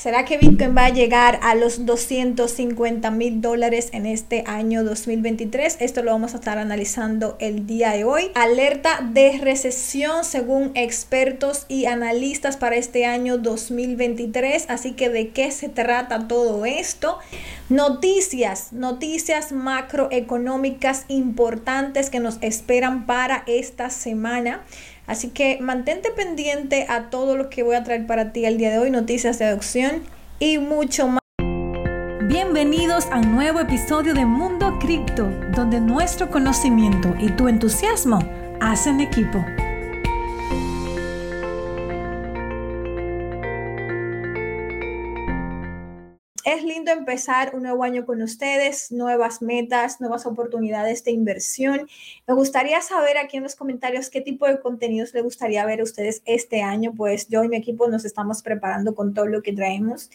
¿Será que Bitcoin va a llegar a los 250 mil dólares en este año 2023? Esto lo vamos a estar analizando el día de hoy. Alerta de recesión según expertos y analistas para este año 2023. Así que de qué se trata todo esto. Noticias, noticias macroeconómicas importantes que nos esperan para esta semana. Así que mantente pendiente a todo lo que voy a traer para ti el día de hoy, noticias de adopción y mucho más. Bienvenidos a un nuevo episodio de Mundo Cripto, donde nuestro conocimiento y tu entusiasmo hacen equipo. Es lindo empezar un nuevo año con ustedes, nuevas metas, nuevas oportunidades de inversión. Me gustaría saber aquí en los comentarios qué tipo de contenidos les gustaría ver a ustedes este año, pues yo y mi equipo nos estamos preparando con todo lo que traemos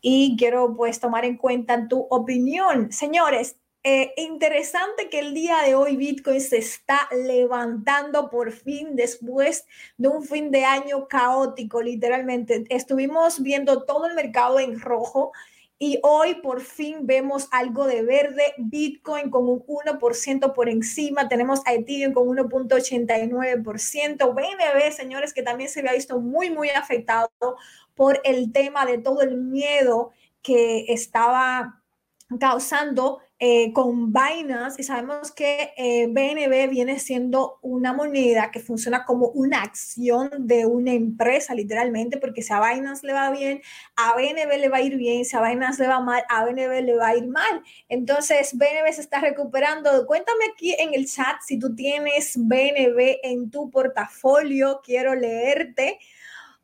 y quiero pues tomar en cuenta tu opinión. Señores, eh, interesante que el día de hoy Bitcoin se está levantando por fin después de un fin de año caótico, literalmente. Estuvimos viendo todo el mercado en rojo y hoy por fin vemos algo de verde, Bitcoin con un 1% por encima, tenemos a Ethereum con 1.89%, BNB, señores, que también se había visto muy, muy afectado por el tema de todo el miedo que estaba causando eh, con Binance y sabemos que eh, BNB viene siendo una moneda que funciona como una acción de una empresa literalmente porque si a Binance le va bien, a BNB le va a ir bien, si a Binance le va mal, a BNB le va a ir mal. Entonces BNB se está recuperando. Cuéntame aquí en el chat si tú tienes BNB en tu portafolio, quiero leerte.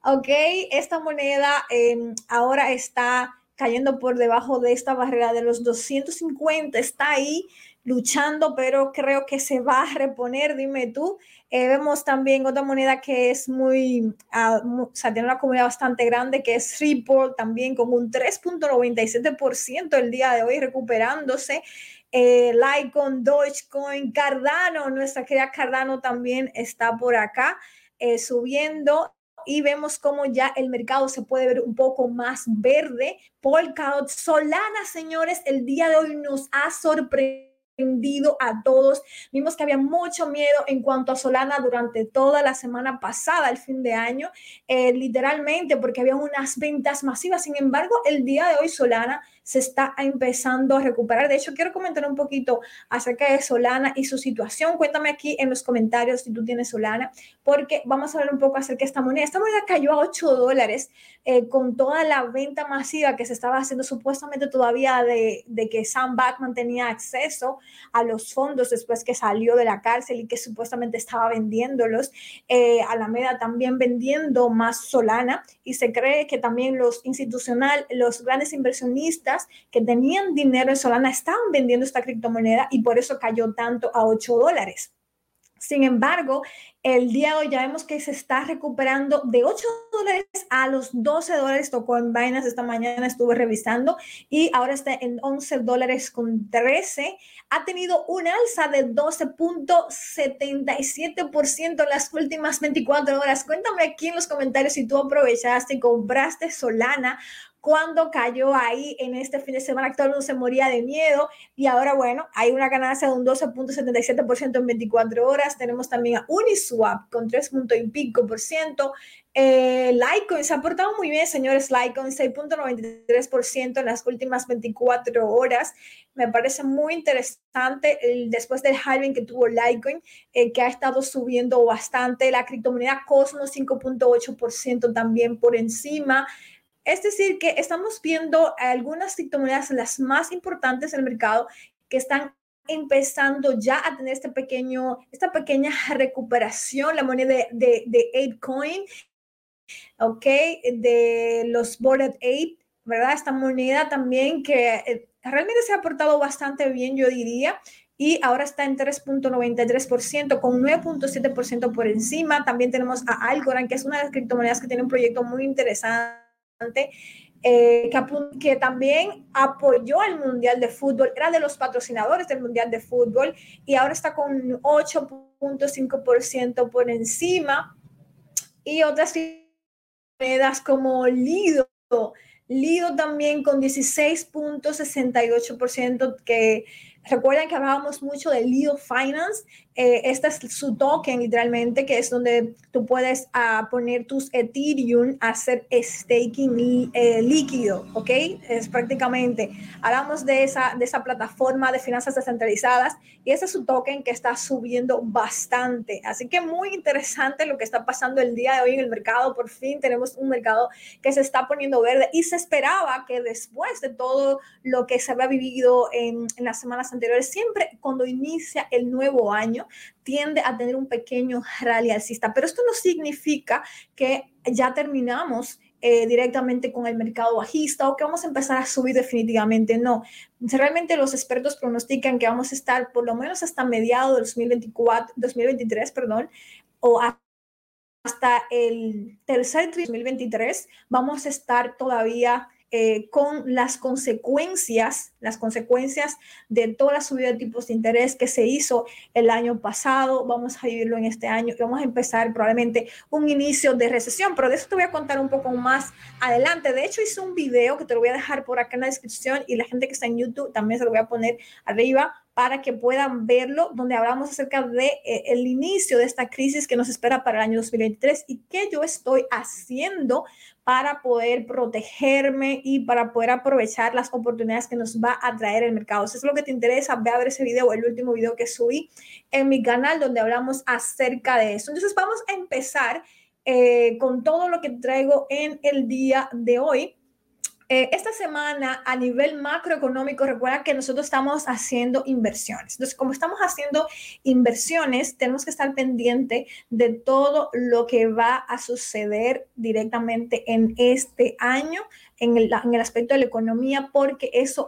Ok, esta moneda em, ahora está cayendo por debajo de esta barrera de los 250, está ahí luchando, pero creo que se va a reponer, dime tú. Eh, vemos también otra moneda que es muy, uh, o sea, tiene una comunidad bastante grande, que es Ripple, también con un 3.97% el día de hoy recuperándose. Eh, Litecoin, Dogecoin, Cardano, nuestra querida Cardano también está por acá eh, subiendo y vemos cómo ya el mercado se puede ver un poco más verde. Polkadot, Solana, señores, el día de hoy nos ha sorprendido a todos. Vimos que había mucho miedo en cuanto a Solana durante toda la semana pasada, el fin de año, eh, literalmente porque había unas ventas masivas. Sin embargo, el día de hoy Solana se está empezando a recuperar. De hecho, quiero comentar un poquito acerca de Solana y su situación. Cuéntame aquí en los comentarios si tú tienes Solana, porque vamos a hablar un poco acerca de esta moneda. Esta moneda cayó a 8 dólares eh, con toda la venta masiva que se estaba haciendo supuestamente todavía de, que Sam Backman tenía acceso a los fondos después que salió de la cárcel y que supuestamente estaba vendiéndolos. Eh, Alameda también vendiendo más Solana y se cree que también los institucionales, los grandes inversionistas, que tenían dinero en Solana estaban vendiendo esta criptomoneda y por eso cayó tanto a 8 dólares. Sin embargo, el día de hoy ya vemos que se está recuperando de 8 dólares a los 12 dólares. Tocó en Binance esta mañana, estuve revisando y ahora está en 11 dólares con 13. Ha tenido un alza de 12.77% en las últimas 24 horas. Cuéntame aquí en los comentarios si tú aprovechaste y compraste Solana cuando cayó ahí en este fin de semana, todo el mundo se moría de miedo y ahora, bueno, hay una ganancia de un 12.77% en 24 horas. Tenemos también a Uniswap con 3. y. Eh, Litecoin se ha portado muy bien, señores. Litecoin 6.93% en las últimas 24 horas. Me parece muy interesante el, después del halving que tuvo Litecoin, eh, que ha estado subiendo bastante. La criptomoneda Cosmos 5.8% también por encima. Es decir, que estamos viendo algunas criptomonedas, las más importantes del mercado, que están empezando ya a tener este pequeño, esta pequeña recuperación, la moneda de, de, de ApeCoin, ¿ok? De los Bored Ape, ¿verdad? Esta moneda también que eh, realmente se ha portado bastante bien, yo diría, y ahora está en 3.93%, con 9.7% por encima. También tenemos a Algorand, que es una de las criptomonedas que tiene un proyecto muy interesante eh, que, también apoyó el Mundial de Fútbol, era de los patrocinadores del Mundial de Fútbol y ahora está con 8.5% por encima. Y otras monedas como Lido Lido también con 16.68%, que recuerden que hablábamos mucho de Lido Finance eh, este es su token literalmente, que es donde tú puedes uh, poner tus Ethereum a hacer staking eh, líquido, ¿ok? Es prácticamente, hablamos de esa, de esa plataforma de finanzas descentralizadas y ese es su token que está subiendo bastante. Así que muy interesante lo que está pasando el día de hoy en el mercado. Por fin tenemos un mercado que se está poniendo verde y se esperaba que después de todo lo que se había vivido en, en las semanas anteriores, siempre cuando inicia el nuevo año, tiende a tener un pequeño rally alcista, pero esto no significa que ya terminamos eh, directamente con el mercado bajista o que vamos a empezar a subir definitivamente. No, realmente los expertos pronostican que vamos a estar por lo menos hasta mediados del 2024, 2023, perdón, o hasta el tercer trimestre 2023, vamos a estar todavía eh, con las consecuencias, las consecuencias de toda la subida de tipos de interés que se hizo el año pasado. Vamos a vivirlo en este año y vamos a empezar probablemente un inicio de recesión, pero de eso te voy a contar un poco más adelante. De hecho, hice un video que te lo voy a dejar por acá en la descripción y la gente que está en YouTube también se lo voy a poner arriba para que puedan verlo, donde hablamos acerca de eh, el inicio de esta crisis que nos espera para el año 2023 y qué yo estoy haciendo para poder protegerme y para poder aprovechar las oportunidades que nos va a traer el mercado. Si es lo que te interesa, ve a ver ese video, el último video que subí en mi canal donde hablamos acerca de eso. Entonces vamos a empezar eh, con todo lo que traigo en el día de hoy. Eh, esta semana a nivel macroeconómico, recuerda que nosotros estamos haciendo inversiones. Entonces, como estamos haciendo inversiones, tenemos que estar pendiente de todo lo que va a suceder directamente en este año en el, en el aspecto de la economía porque eso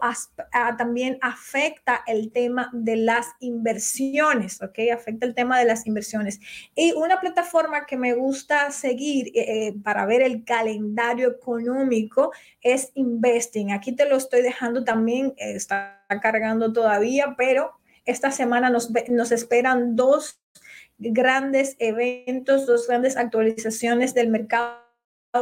también afecta el tema de las inversiones, ¿ok? Afecta el tema de las inversiones. Y una plataforma que me gusta seguir eh, eh, para ver el calendario económico es Investing. Aquí te lo estoy dejando también, eh, está cargando todavía, pero esta semana nos, nos esperan dos grandes eventos, dos grandes actualizaciones del mercado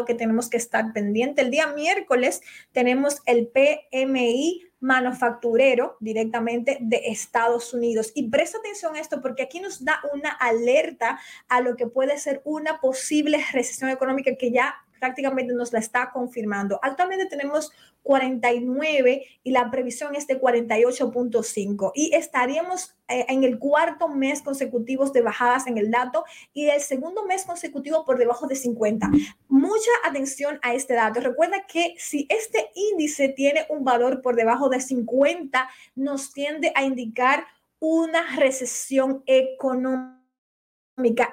que tenemos que estar pendiente. El día miércoles tenemos el PMI manufacturero directamente de Estados Unidos. Y presta atención a esto porque aquí nos da una alerta a lo que puede ser una posible recesión económica que ya prácticamente nos la está confirmando. Actualmente tenemos 49 y la previsión es de 48.5 y estaríamos eh, en el cuarto mes consecutivo de bajadas en el dato y el segundo mes consecutivo por debajo de 50. Mucha atención a este dato. Recuerda que si este índice tiene un valor por debajo de 50, nos tiende a indicar una recesión económica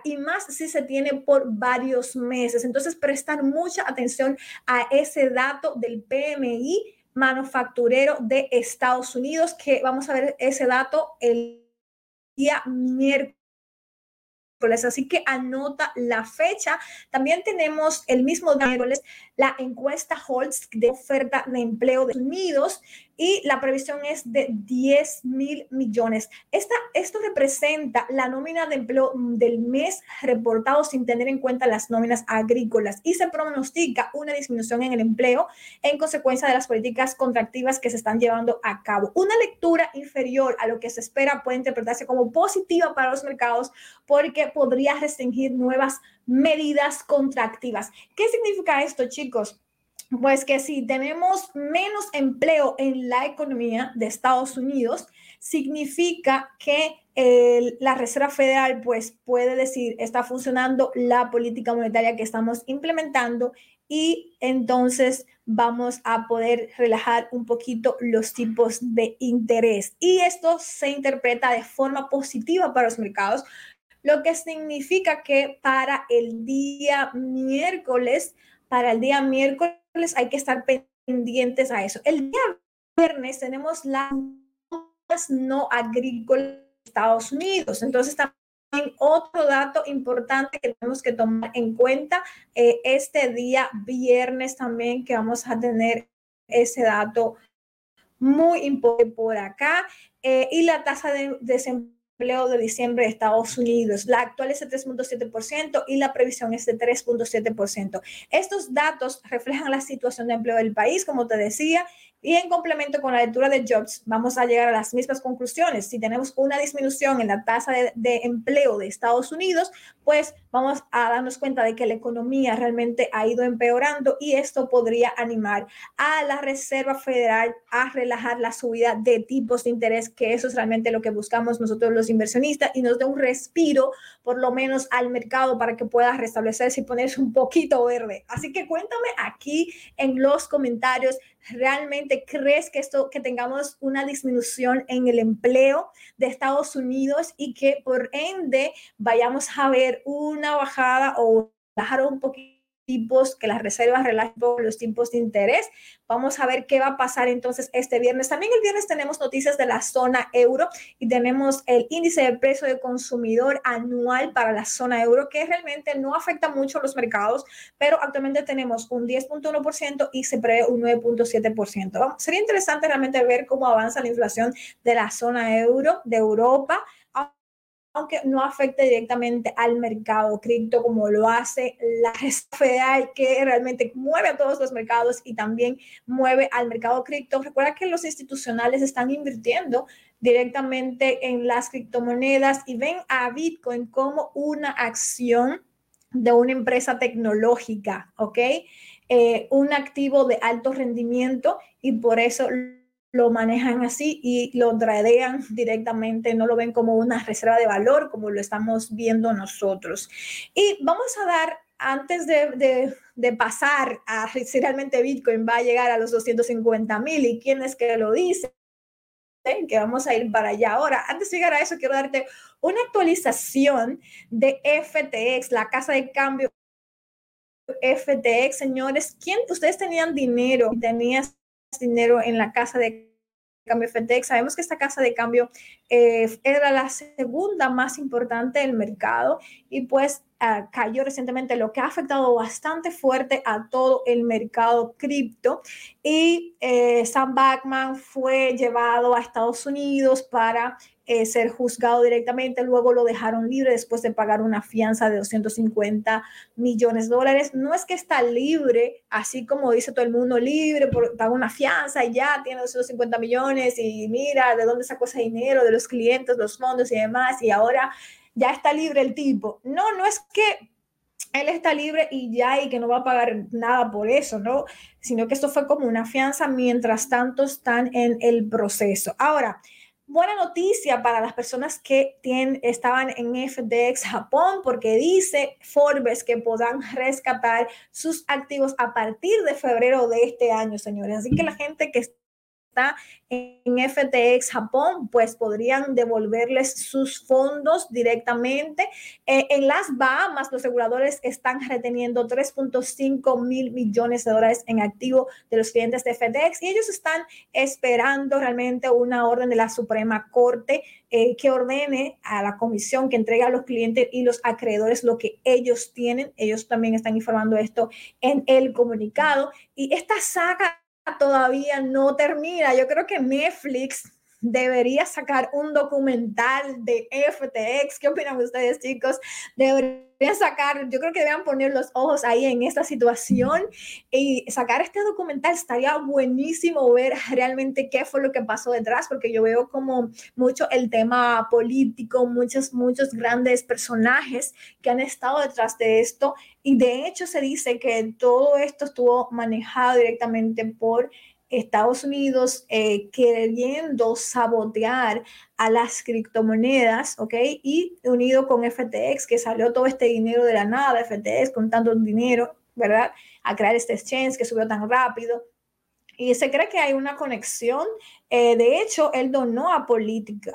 y más si se tiene por varios meses. Entonces, prestar mucha atención a ese dato del PMI manufacturero de Estados Unidos, que vamos a ver ese dato el día miércoles Así que anota la fecha. También tenemos el mismo miércoles la encuesta Holtz de oferta de empleo de Unidos y la previsión es de 10 mil millones. Esta, esto representa la nómina de empleo del mes reportado sin tener en cuenta las nóminas agrícolas y se pronostica una disminución en el empleo en consecuencia de las políticas contractivas que se están llevando a cabo. Una lectura inferior a lo que se espera puede interpretarse como positiva para los mercados porque podría restringir nuevas medidas contractivas. ¿Qué significa esto, chicos? Pues que si tenemos menos empleo en la economía de Estados Unidos, significa que la Reserva Federal pues puede decir está funcionando la política monetaria que estamos implementando y entonces vamos a poder relajar un poquito los tipos de interés. Y esto se interpreta de forma positiva para los mercados, lo que significa que para el día miércoles, para el día miércoles hay que estar pendientes a eso. El día viernes tenemos las no agrícolas de Estados Unidos. Entonces, también otro dato importante que tenemos que tomar en cuenta eh, este día viernes también que vamos a tener ese dato muy importante por acá. Eh, y la tasa de desempleo empleo de diciembre de Estados Unidos. La actual es de 3.7% y la previsión es de 3.7%. Estos datos reflejan la situación de empleo del país, como te decía, y en complemento con la lectura de Jobs, vamos a llegar a las mismas conclusiones. Si tenemos una disminución en la tasa de, de, empleo de Estados Unidos, pues vamos a darnos cuenta de que la economía realmente ha ido empeorando y esto podría animar a la Reserva Federal a relajar la subida de tipos de interés, que eso es realmente lo que buscamos nosotros los inversionistas y nos dé un respiro por lo menos al mercado para que pueda restablecerse y ponerse un poquito verde. Así que cuéntame aquí en los comentarios ¿Realmente crees que esto, que tengamos una disminución en el empleo de Estados Unidos y que por ende vayamos a ver una bajada o bajar un poquito tipos que las reservas relajan los tipos de interés. Vamos a ver qué va a pasar entonces este viernes. También el viernes tenemos noticias de la zona euro y tenemos el índice de precio de consumidor anual para la zona euro que realmente no afecta mucho a los mercados, pero actualmente tenemos un 10.1% y se prevé un 9.7%. Sería interesante realmente ver cómo avanza la inflación de la zona euro de Europa aunque no afecte directamente al mercado cripto como lo hace la Federal, que realmente mueve a todos los mercados y también mueve al mercado cripto. Recuerda que los institucionales están invirtiendo directamente en las criptomonedas y ven a Bitcoin como una acción de una empresa tecnológica, ¿ok? Eh, un activo de alto rendimiento y por eso lo manejan así y lo tradean directamente, no lo ven como una reserva de valor como lo estamos viendo nosotros. Y vamos a dar, antes de, de, pasar a si realmente Bitcoin va a llegar a los 250 mil y quién es que lo dice, que vamos a ir para allá ahora. Antes de llegar a eso, quiero darte una actualización de FTX, la casa de cambio FTX, señores. ¿Quién, ustedes tenían dinero, tenían dinero en la casa de cambio FTX. Sabemos que esta casa de cambio eh, era la segunda más importante del mercado y pues uh, cayó recientemente, lo que ha afectado bastante fuerte a todo el mercado cripto. Y eh, Sam Backman fue llevado a Estados Unidos para eh, ser juzgado directamente, luego lo dejaron libre después de pagar una fianza de 250 millones de dólares. No es que está libre, así como dice todo el mundo, libre, por, paga una fianza y ya tiene 250 millones y mira de dónde sacó ese dinero, de los clientes, los fondos y demás, y ahora ya está libre el tipo. No, no es que él está libre y ya y que no va a pagar nada por eso, ¿no? Sino que esto fue como una fianza mientras tanto están en el proceso. Ahora, buena noticia para las personas que tienen, estaban en FTX Japón, porque dice Forbes que podrán rescatar sus activos a partir de febrero de este año, señores. Así que la gente que está en FTX Japón, pues podrían devolverles sus fondos directamente. Eh, en las Bahamas, los reguladores están reteniendo 3.5 mil millones de dólares en activo de los clientes de FTX y ellos están esperando realmente una orden de la Suprema Corte eh, que ordene a la comisión que entregue a los clientes y los acreedores lo que ellos tienen. Ellos también están informando esto en el comunicado. Y esta saga todavía no termina. Yo creo que Netflix debería sacar un documental de FTX. ¿Qué opinan ustedes, chicos? Deberían sacar, yo creo que deberían poner los ojos ahí en esta situación y sacar este documental. Estaría buenísimo ver realmente qué fue lo que pasó detrás, porque yo veo como mucho el tema político, muchos, muchos grandes personajes que han estado detrás de esto. Y de hecho se dice que todo esto estuvo manejado directamente por Estados Unidos eh, queriendo sabotear a las criptomonedas, ¿ok? Y unido con FTX, que salió todo este dinero de la nada, FTX con tanto dinero, ¿verdad? A crear este exchange que subió tan rápido. Y se cree que hay una conexión. Eh, de hecho, él donó a,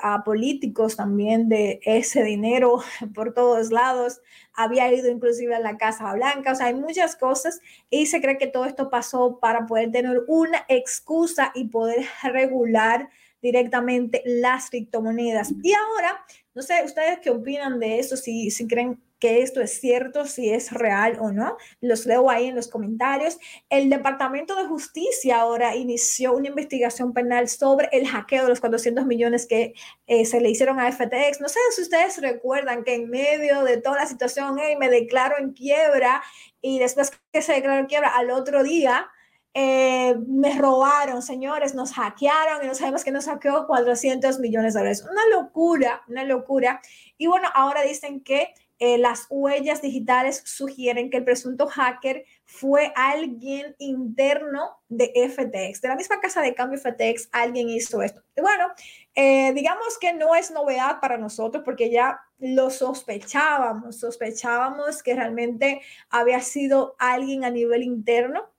a políticos también de ese dinero por todos lados. Había ido inclusive a la Casa Blanca. O sea, hay muchas cosas. Y se cree que todo esto pasó para poder tener una excusa y poder regular directamente las criptomonedas. Y ahora, no sé, ustedes qué opinan de eso, si, si creen que esto es cierto, si es real o no. Los leo ahí en los comentarios. El Departamento de Justicia ahora inició una investigación penal sobre el hackeo de los 400 millones que eh, se le hicieron a FTX. No sé si ustedes recuerdan que en medio de toda la situación, me declaro en quiebra y después que se declaró en quiebra al otro día, eh, me robaron, señores, nos hackearon y no sabemos que nos hackeó 400 millones de dólares. Una locura, una locura. Y bueno, ahora dicen que eh, las huellas digitales sugieren que el presunto hacker fue alguien interno de FTX, de la misma casa de cambio FTX, alguien hizo esto. Y bueno, eh, digamos que no es novedad para nosotros porque ya lo sospechábamos, sospechábamos que realmente había sido alguien a nivel interno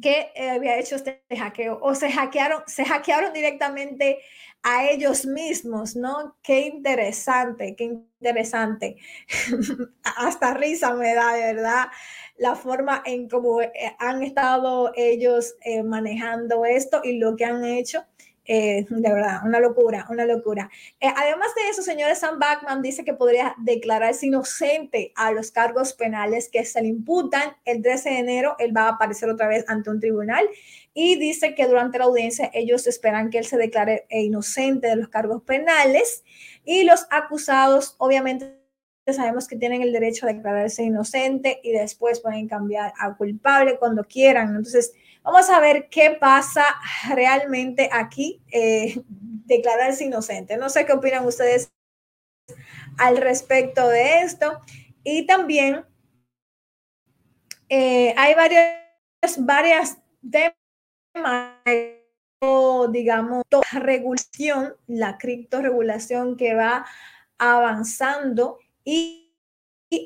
que eh, había hecho este hackeo o se hackearon, se hackearon directamente a ellos mismos, ¿no? Qué interesante, qué interesante. Hasta risa me da, de verdad, la forma en cómo eh, han estado ellos eh, manejando esto y lo que han hecho. Eh, de verdad, una locura, una locura. Eh, además de eso, señores, Sam Backman dice que podría declararse inocente a los cargos penales que se le imputan. El 13 de enero él va a aparecer otra vez ante un tribunal y dice que durante la audiencia ellos esperan que él se declare eh, inocente de los cargos penales y los acusados, obviamente, sabemos que tienen el derecho a declararse inocente y después pueden cambiar a culpable cuando quieran. Entonces, Vamos a ver qué pasa realmente aquí, eh, declararse inocente. No sé qué opinan ustedes al respecto de esto. Y también eh, hay varias, varias temas, digamos, regulación, la criptoregulación que va avanzando y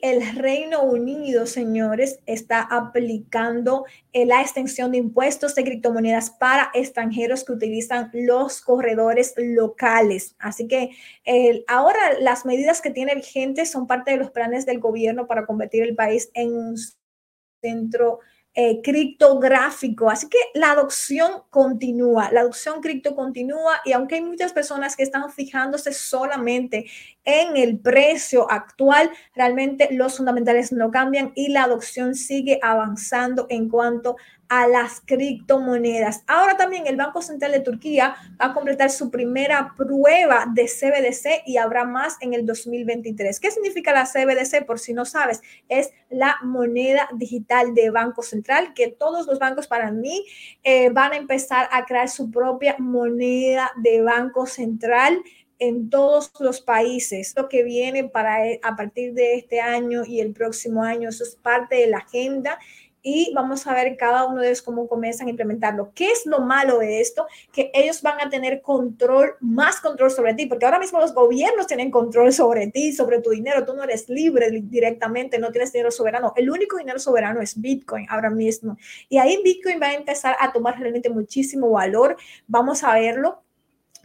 el Reino Unido, señores, está aplicando eh, la extensión de impuestos de criptomonedas para extranjeros que utilizan los corredores locales. Así que ahora las medidas que tiene vigentes son parte de los planes del gobierno para convertir el país en un centro eh, criptográfico. Así que la adopción continúa, la adopción cripto continúa y aunque hay muchas personas que están fijándose solamente en el precio actual, realmente los fundamentales no cambian y la adopción sigue avanzando en cuanto a las criptomonedas. Ahora también el Banco Central de Turquía va a completar su primera prueba de CBDC y habrá más en el 2023. ¿Qué significa la CBDC? Por si no sabes, es la moneda digital de Banco Central, que todos los bancos para mí eh, van a empezar a crear su propia moneda de Banco Central en todos los países. Lo que viene para eh, a partir de este año y el próximo año, eso es parte de la agenda y vamos a ver cada uno de ellos cómo comienzan a implementarlo. ¿Qué es lo malo de esto? Que ellos van a tener control, más control sobre ti, porque ahora mismo los gobiernos tienen control sobre ti, sobre tu dinero. Tú no eres libre directamente, no tienes dinero soberano. El único dinero soberano es Bitcoin ahora mismo. Y ahí Bitcoin va a empezar a tomar realmente muchísimo valor. Vamos a verlo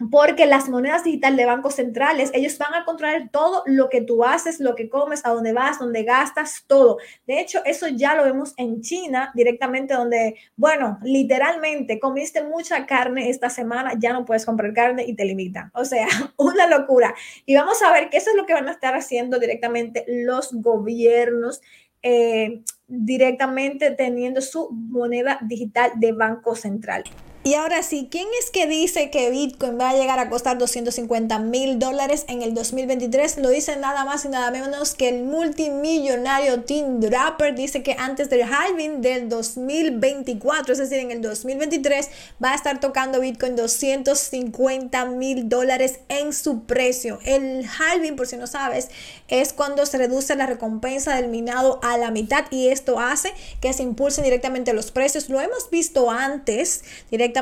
porque las monedas digitales de bancos centrales, ellos van a controlar todo lo que tú haces, lo que comes, a dónde vas, dónde gastas, todo. De hecho, eso ya lo vemos en China directamente donde, bueno, literalmente comiste mucha carne esta semana, ya no puedes comprar carne y te limitan. O sea, una locura. Y vamos a ver que eso es lo que van a estar haciendo directamente los gobiernos. Eh, directamente teniendo su moneda digital de banco central. Y ahora sí, ¿quién es que dice que Bitcoin va a llegar a costar 250 mil dólares en el 2023? Lo dice nada más y nada menos que el multimillonario Tim Draper. Dice que antes del halving del 2024, es decir, en el 2023, va a estar tocando Bitcoin 250 mil dólares en su precio. El halving, por si no sabes, es cuando se reduce la recompensa del minado a la mitad y esto hace que se impulsen directamente los precios. Lo hemos visto antes directamente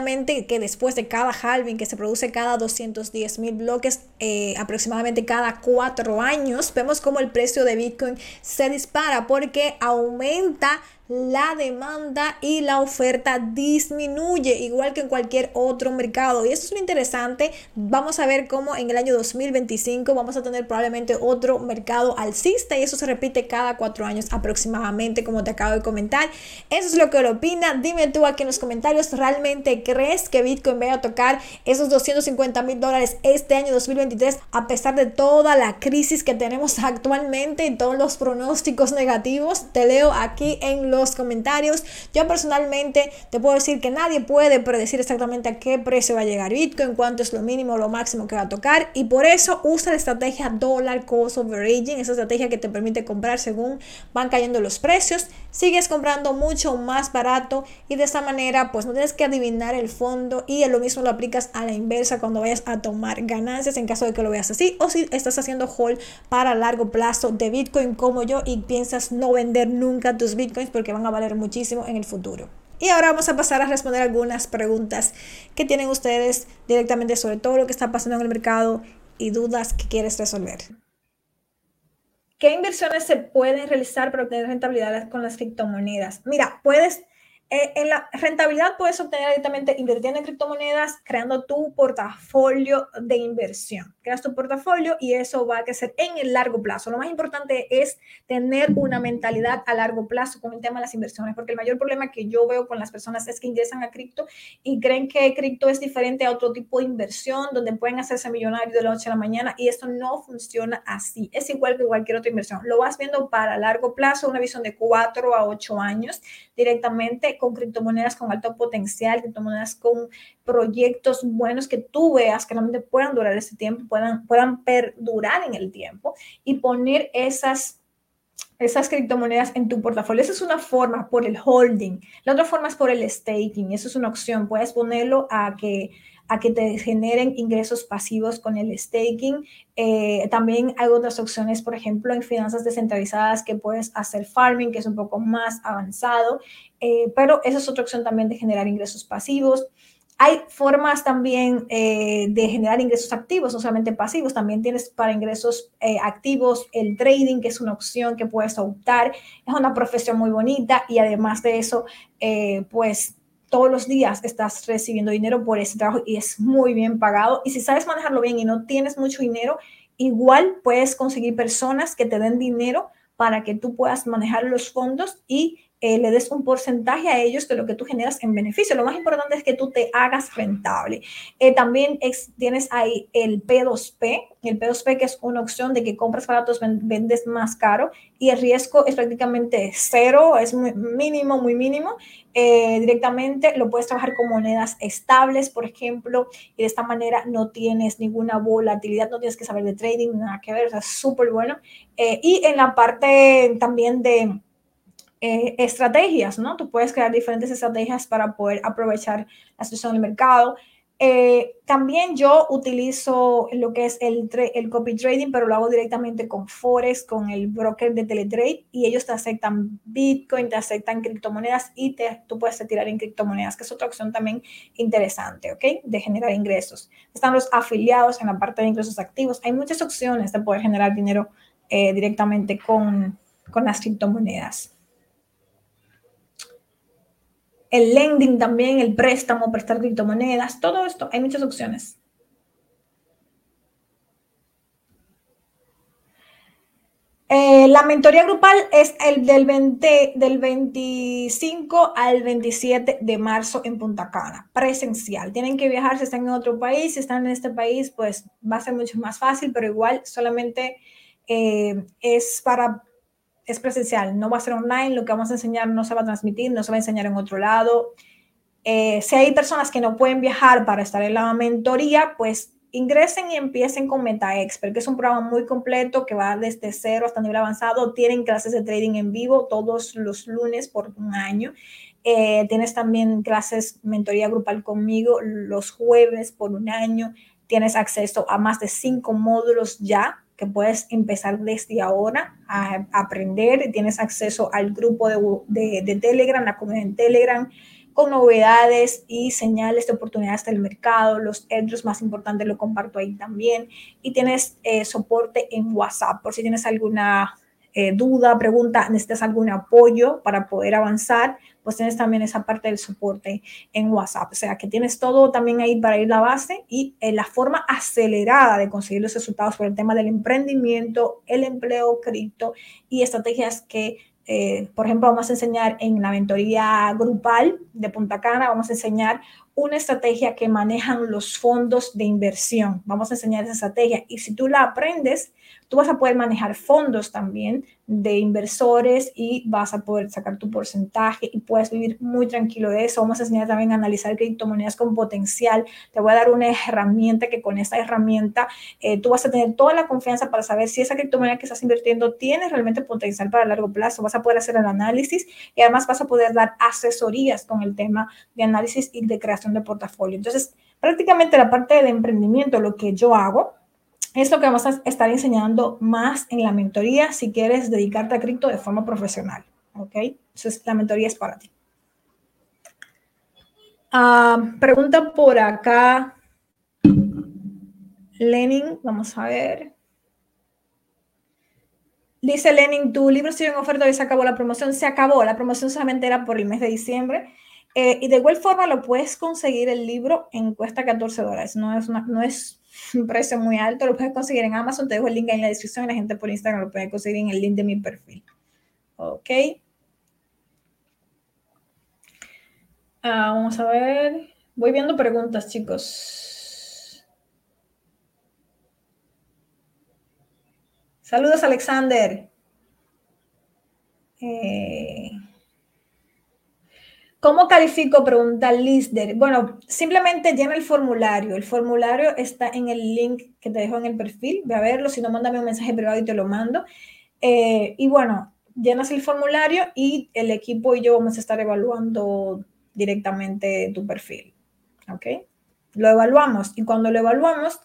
que después de cada halving que se produce cada 210 mil bloques, eh, aproximadamente cada cuatro años, vemos como el precio de Bitcoin se dispara porque aumenta la demanda y la oferta disminuye, igual que en cualquier otro mercado. Y eso es lo interesante. Vamos a ver cómo en el año 2025 vamos a tener probablemente otro mercado alcista y eso se repite cada cuatro años aproximadamente, como te acabo de comentar. Eso es lo que lo opina. Dime tú aquí en los comentarios, ¿realmente crees que Bitcoin vaya a tocar esos 250 mil dólares este año 2023 a pesar de toda la crisis que tenemos actualmente y todos los pronósticos negativos? Te leo aquí en los comentarios. Yo personalmente te puedo decir que nadie puede predecir exactamente a qué precio va a llegar Bitcoin, cuánto es lo mínimo o lo máximo que va a tocar y por eso usa la estrategia Dollar Cost Averaging, esa estrategia que te permite comprar según van cayendo los precios. Sigues comprando mucho más barato y de esta manera pues no tienes que adivinar el fondo y lo mismo lo aplicas a la inversa cuando vayas a tomar ganancias en caso de que lo veas así o si estás haciendo hold para largo plazo de Bitcoin como yo y piensas no vender nunca tus Bitcoins porque van a valer muchísimo en el futuro. Y ahora vamos a pasar a responder algunas preguntas que tienen ustedes directamente sobre todo lo que está pasando en el mercado y dudas que quieres resolver. ¿Qué inversiones se pueden realizar para obtener rentabilidad con las criptomonedas? Mira, puedes eh, en la rentabilidad puedes obtener directamente invirtiendo en criptomonedas, creando tu portafolio de inversión. Creas tu portafolio y eso va a crecer en el largo plazo. Lo más importante es tener una mentalidad a largo plazo con el tema de las inversiones, porque el mayor problema que yo veo con las personas es que ingresan a cripto y creen que cripto es diferente a otro tipo de inversión donde pueden hacerse millonarios de la noche a la mañana y esto no funciona así. Es igual que cualquier otra inversión. Lo vas viendo para largo plazo, una visión de cuatro a ocho años directamente con criptomonedas con alto potencial, criptomonedas con proyectos buenos que tú veas que realmente puedan durar ese tiempo, puedan, puedan perdurar en el tiempo y poner esas esas criptomonedas en tu portafolio. Esa es una forma por el holding. La otra forma es por el staking. Eso es una opción. Puedes ponerlo a que a que te generen ingresos pasivos con el staking. Eh, también hay otras opciones, por ejemplo, en finanzas descentralizadas que puedes hacer farming, que es un poco más avanzado, eh, pero esa es otra opción también de generar ingresos pasivos. Hay formas también eh, de generar ingresos activos, no solamente pasivos, también tienes para ingresos activos el trading, que es una opción que puedes optar. Es una profesión muy bonita y además de eso, pues todos los días estás recibiendo dinero por ese trabajo y es muy bien pagado. Y si sabes manejarlo bien y no tienes mucho dinero, igual puedes conseguir personas que te den dinero para que tú puedas manejar los fondos y eh, le des un porcentaje a ellos de lo que tú generas en beneficio. Lo más importante es que tú te hagas rentable. Eh, también tienes ahí el P2P, el P2P que es una opción de que compras baratos, vendes más caro y el riesgo es prácticamente cero, es muy mínimo, muy mínimo. Eh, directamente lo puedes trabajar con monedas estables, por ejemplo, y de esta manera no tienes ninguna volatilidad, no tienes que saber de trading, nada que ver, es súper bueno. y en la parte también de eh, estrategias, ¿no? Tú puedes crear diferentes estrategias para poder aprovechar la situación del mercado. Eh, también yo utilizo lo que es el, copy trading, pero lo hago directamente con Forex, con el broker de Teletrade, y ellos te aceptan Bitcoin, te aceptan criptomonedas y tú puedes retirar en criptomonedas, que es otra opción también interesante, ¿ok? De generar ingresos. Están los afiliados en la parte de ingresos activos. Hay muchas opciones de poder generar dinero eh, directamente con las criptomonedas el lending también, el préstamo, prestar criptomonedas, todo esto, hay muchas opciones. Eh, la mentoría grupal es el del, 20, del 25 al 27 de marzo en Punta Cana, presencial. Tienen que viajar si están en otro país, si están en este país, pues va a ser mucho más fácil, pero igual solamente eh, es para es presencial, no va a ser online, lo que vamos a enseñar no se va a transmitir, no se va a enseñar en otro lado. Eh, si hay personas que no pueden viajar para estar en la mentoría, pues ingresen y empiecen con MetaExpert, que es un programa muy completo que va desde cero hasta nivel avanzado. Tienen clases de trading en vivo todos los lunes por un año. Eh, tienes también clases mentoría grupal conmigo los jueves por un año. Tienes acceso a más de cinco módulos ya que puedes empezar desde ahora a, aprender. Tienes acceso al grupo de, de, Telegram, la comunidad en Telegram, con novedades y señales de oportunidades del mercado. Los airdrops más importantes lo comparto ahí también. Y tienes eh, soporte en WhatsApp por si tienes alguna eh, duda, pregunta, necesitas algún apoyo para poder avanzar, pues tienes también esa parte del soporte en WhatsApp. O sea, que tienes todo también ahí para ir la base y eh, la forma acelerada de conseguir los resultados por el tema del emprendimiento, el empleo cripto y estrategias que eh, por ejemplo, vamos a enseñar en la mentoría grupal de Punta Cana, vamos a enseñar una estrategia que manejan los fondos de inversión. Vamos a enseñar esa estrategia y si tú la aprendes, tú vas a poder manejar fondos también de inversores y vas a poder sacar tu porcentaje y puedes vivir muy tranquilo de eso. Vamos a enseñar también a analizar criptomonedas con potencial. Te voy a dar una herramienta que con esa herramienta eh, tú vas a tener toda la confianza para saber si esa criptomoneda que estás invirtiendo tiene realmente potencial para largo plazo. Vas a poder hacer el análisis y además vas a poder dar asesorías con el tema de análisis y de creación de portafolio. Entonces, prácticamente la parte del emprendimiento, lo que yo hago, es lo que vamos a estar enseñando más en la mentoría si quieres dedicarte a cripto de forma profesional. ¿Ok? Entonces, la mentoría es para ti. Ah, pregunta por acá. Lenin, vamos a ver. Dice Lenin, tu libro sigue en oferta y se acabó la promoción. Se acabó, la promoción solamente era por el mes de diciembre. Eh, y de igual forma lo puedes conseguir el libro en cuesta 14 dólares. No es, no es un precio muy alto. Lo puedes conseguir en Amazon. Te dejo el link ahí en la descripción y la gente por Instagram lo puede conseguir en el link de mi perfil. Ok. Ah, vamos a ver. Voy viendo preguntas, chicos. Saludos, Alexander. Eh, ¿Cómo califico? Pregunta Lister. Bueno, simplemente llena el formulario. El formulario está en el link que te dejo en el perfil. Ve a verlo. Si no, mándame un mensaje privado y te lo mando. Eh, y bueno, llenas el formulario y el equipo y yo vamos a estar evaluando directamente tu perfil. ¿Ok? Lo evaluamos y cuando lo evaluamos,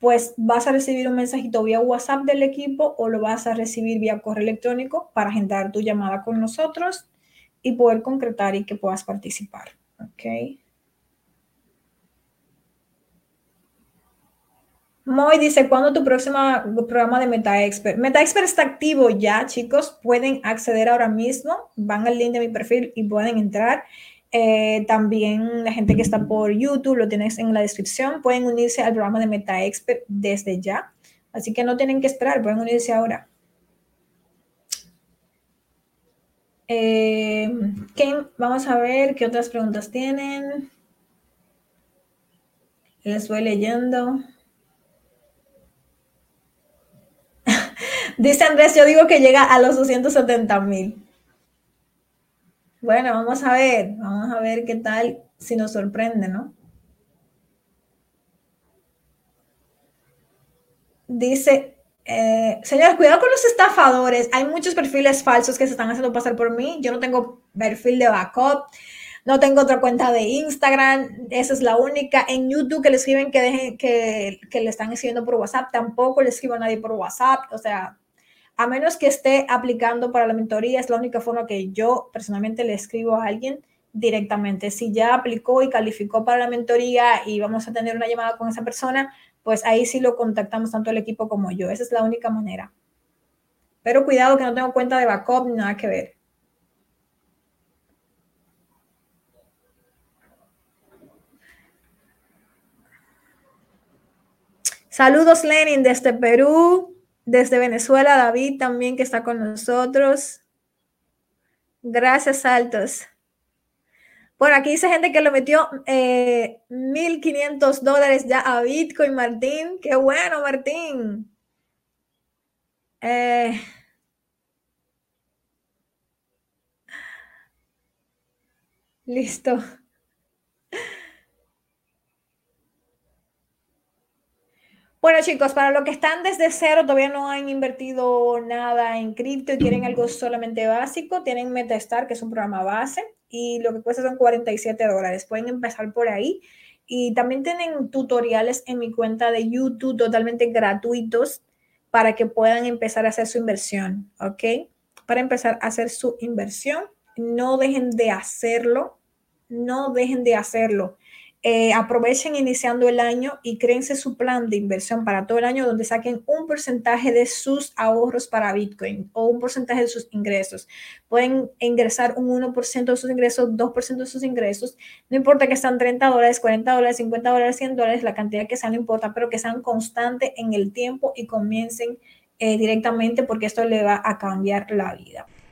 pues vas a recibir un mensajito vía WhatsApp del equipo o lo vas a recibir vía correo electrónico para agendar tu llamada con nosotros y poder concretar y que puedas participar. ¿Ok? Moy dice, ¿cuándo tu próximo programa de MetaExpert? MetaExpert está activo ya, chicos. Pueden acceder ahora mismo. Van al link de mi perfil y pueden entrar. Eh, también la gente que está por YouTube, lo tienes en la descripción. Pueden unirse al programa de MetaExpert desde ya. Así que no tienen que esperar, pueden unirse ahora. Eh, vamos a ver qué otras preguntas tienen. Les voy leyendo. Dice Andrés, yo digo que llega a los 270 mil. Bueno, vamos a ver, vamos a ver qué tal si nos sorprende, ¿no? Dice eh, señores, cuidado con los estafadores. Hay muchos perfiles falsos que se están haciendo pasar por mí. Yo no tengo perfil de backup. No tengo otra cuenta de Instagram. Esa es la única. En YouTube que le escriben que, dejen, que, que le están escribiendo por WhatsApp. Tampoco le escribo a nadie por WhatsApp. O sea, a menos que esté aplicando para la mentoría, es la única forma que yo personalmente le escribo a alguien directamente. Si ya aplicó y calificó para la mentoría y vamos a tener una llamada con esa persona, pues ahí sí lo contactamos tanto el equipo como yo. Esa es la única manera. Pero cuidado que no tengo cuenta de backup ni nada que ver. Saludos Lenin desde Perú, desde Venezuela, David también que está con nosotros. Gracias, Altos. Bueno, aquí dice gente que lo metió 1.500 eh, dólares ya a Bitcoin, Martín. Qué bueno, Martín. Eh, listo. Bueno, chicos, para los que están desde cero, todavía no han invertido nada en cripto y quieren algo solamente básico, tienen MetaStar, que es un programa base y lo que cuesta son 47 dólares. Pueden empezar por ahí. Y también tienen tutoriales en mi cuenta de YouTube totalmente gratuitos para que puedan empezar a hacer su inversión, ¿ok? Para empezar a hacer su inversión, no dejen de hacerlo, no dejen de hacerlo. Eh, aprovechen iniciando el año y créense su plan de inversión para todo el año donde saquen un porcentaje de sus ahorros para Bitcoin o un porcentaje de sus ingresos. Pueden ingresar un 1% de sus ingresos, 2% de sus ingresos. No importa que sean 30 dólares, 40 dólares, 50 dólares, 100 dólares, la cantidad que sean no importa, pero que sean constantes en el tiempo y comiencen eh, directamente porque esto le va a cambiar la vida.